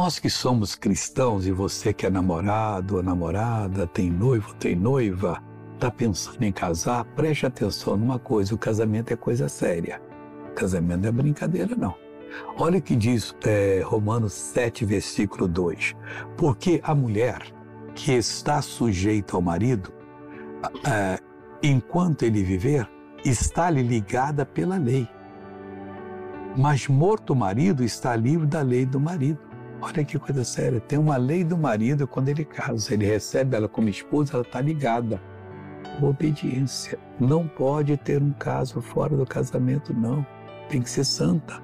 Nós que somos cristãos e você que é namorado ou namorada, tem noivo, tem noiva, está pensando em casar, preste atenção numa coisa: o casamento é coisa séria. O casamento não é brincadeira, não. Olha o que diz é, Romanos 7, versículo 2. Porque a mulher que está sujeita ao marido, é, enquanto ele viver, está-lhe ligada pela lei. Mas morto o marido está livre da lei do marido. Olha que coisa séria. Tem uma lei do marido quando ele casa. Ele recebe ela como esposa, ela está ligada obediência. Não pode ter um caso fora do casamento, não. Tem que ser santa.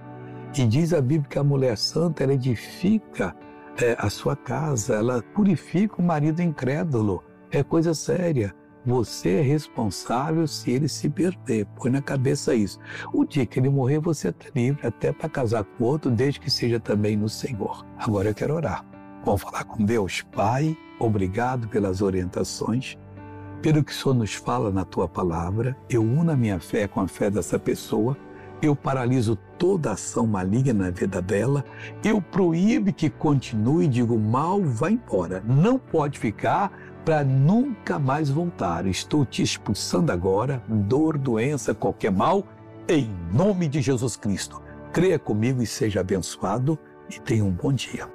E diz a Bíblia que a mulher santa, ela edifica é, a sua casa, ela purifica o marido incrédulo. É coisa séria. Você é responsável se ele se perder. Põe na cabeça isso. O dia que ele morrer, você está livre até para casar com outro, desde que seja também no Senhor. Agora eu quero orar. Vamos falar com Deus. Pai, obrigado pelas orientações pelo que o Senhor nos fala na tua palavra, eu uno a minha fé com a fé dessa pessoa, eu paraliso toda ação maligna na vida dela, eu proíbo que continue, digo, mal, vai embora. Não pode ficar para nunca mais voltar. Estou te expulsando agora, dor, doença, qualquer mal, em nome de Jesus Cristo. Creia comigo e seja abençoado e tenha um bom dia.